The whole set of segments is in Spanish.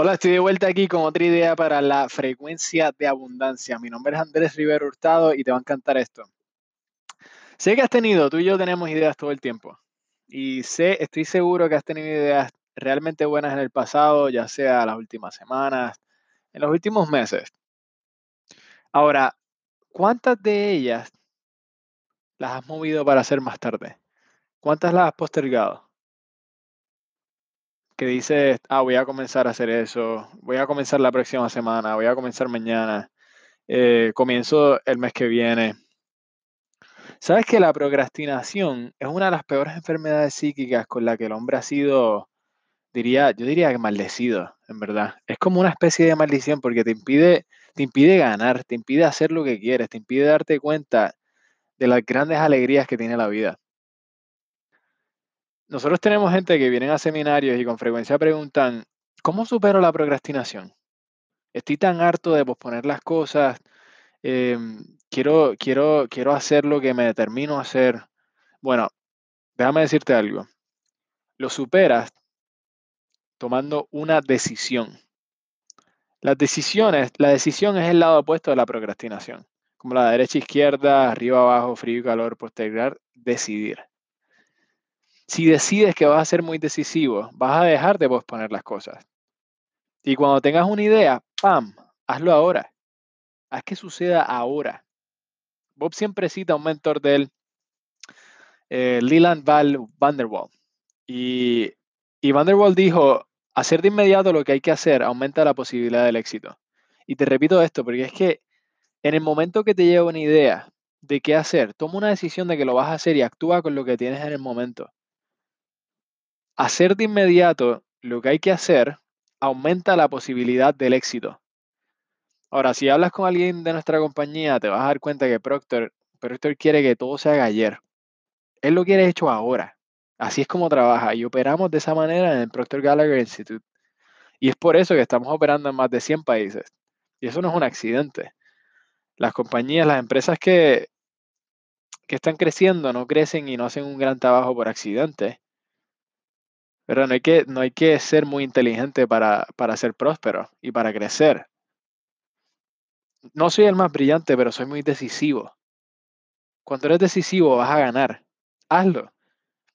Hola, estoy de vuelta aquí con otra idea para la frecuencia de abundancia. Mi nombre es Andrés Rivero Hurtado y te va a encantar esto. Sé que has tenido, tú y yo tenemos ideas todo el tiempo. Y sé, estoy seguro que has tenido ideas realmente buenas en el pasado, ya sea las últimas semanas, en los últimos meses. Ahora, ¿cuántas de ellas las has movido para hacer más tarde? ¿Cuántas las has postergado? Que dices, ah, voy a comenzar a hacer eso, voy a comenzar la próxima semana, voy a comenzar mañana, eh, comienzo el mes que viene. Sabes que la procrastinación es una de las peores enfermedades psíquicas con la que el hombre ha sido, diría, yo diría que maldecido, en verdad. Es como una especie de maldición porque te impide, te impide ganar, te impide hacer lo que quieres, te impide darte cuenta de las grandes alegrías que tiene la vida nosotros tenemos gente que viene a seminarios y con frecuencia preguntan, ¿cómo supero la procrastinación? Estoy tan harto de posponer las cosas, em, quiero, quiero, quiero hacer lo que me determino hacer. Bueno, déjame decirte algo. Lo superas tomando una decisión. Las decisiones, la decisión es el lado opuesto de la procrastinación. Como la derecha, izquierda, arriba, abajo, frío y calor, postergar, decidir. Si decides que vas a ser muy decisivo, vas a dejar de posponer las cosas. Y cuando tengas una idea, ¡pam! Hazlo ahora. Haz que suceda ahora. Bob siempre cita a un mentor de él, eh, Leland Val Vanderwall. Y, y Vanderwall dijo, hacer de inmediato lo que hay que hacer aumenta la posibilidad del éxito. Y te repito esto, porque es que en el momento que te llega una idea de qué hacer, toma una decisión de que lo vas a hacer y actúa con lo que tienes en el momento. Hacer de inmediato lo que hay que hacer aumenta la posibilidad del éxito. Ahora, si hablas con alguien de nuestra compañía, te vas a dar cuenta que Proctor, quiere que todo se haga ayer. Él lo quiere hecho ahora. Así es como trabaja y operamos de esa manera en el Proctor Gallagher Institute. Y es por eso que estamos operando en más de 100 países. Y eso no es un accidente. Las compañías, las empresas que, que están creciendo no crecen y no hacen un gran trabajo por accidente. Pero no hay que, no hay que ser muy inteligente para, para ser próspero y para crecer. No soy el más brillante, pero soy muy decisivo. Cuando eres decisivo vas a ganar. Hazlo.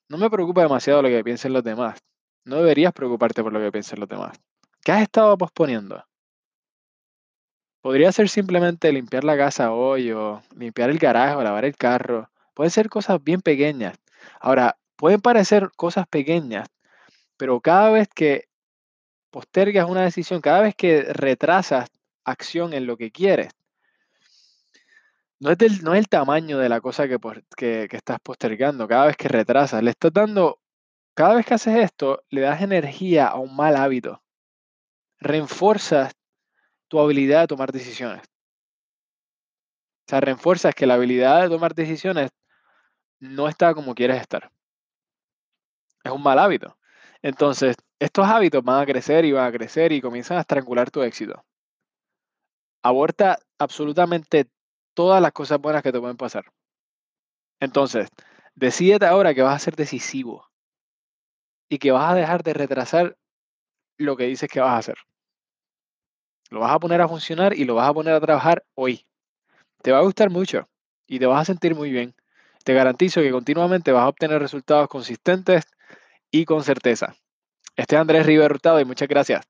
No me preocupa demasiado lo que piensen los demás. No deberías preocuparte por lo que piensen los demás. ¿Qué has estado posponiendo? Podría ser simplemente limpiar la casa hoy o limpiar el garaje o lavar el carro. Pueden ser cosas bien pequeñas. Ahora, pueden parecer cosas pequeñas, pero cada vez que postergas una decisión, cada vez que retrasas acción en lo que quieres, no es, no es el tamaño de la cosa que, que, que estás postergando, cada vez que retrasas, le estás dando, cada vez que haces esto, le das energía a un mal hábito, reenforzas tu habilidad de tomar decisiones. O sea, refuerzas que la habilidad de tomar decisiones no está como quieres estar. Es un mal hábito. Entonces, estos hábitos van a crecer y van a crecer y comienzan a estrangular tu éxito. Aborta absolutamente todas las cosas buenas que te pueden pasar. Entonces, decídete ahora que vas a ser decisivo y que vas a dejar de retrasar lo que dices que vas a hacer. Lo vas a poner a funcionar y lo vas a poner a trabajar hoy. Te va a gustar mucho y te vas a sentir muy bien. Te garantizo que continuamente vas a obtener resultados consistentes y con certeza. Este es Andrés Rivero Hurtado y muchas gracias.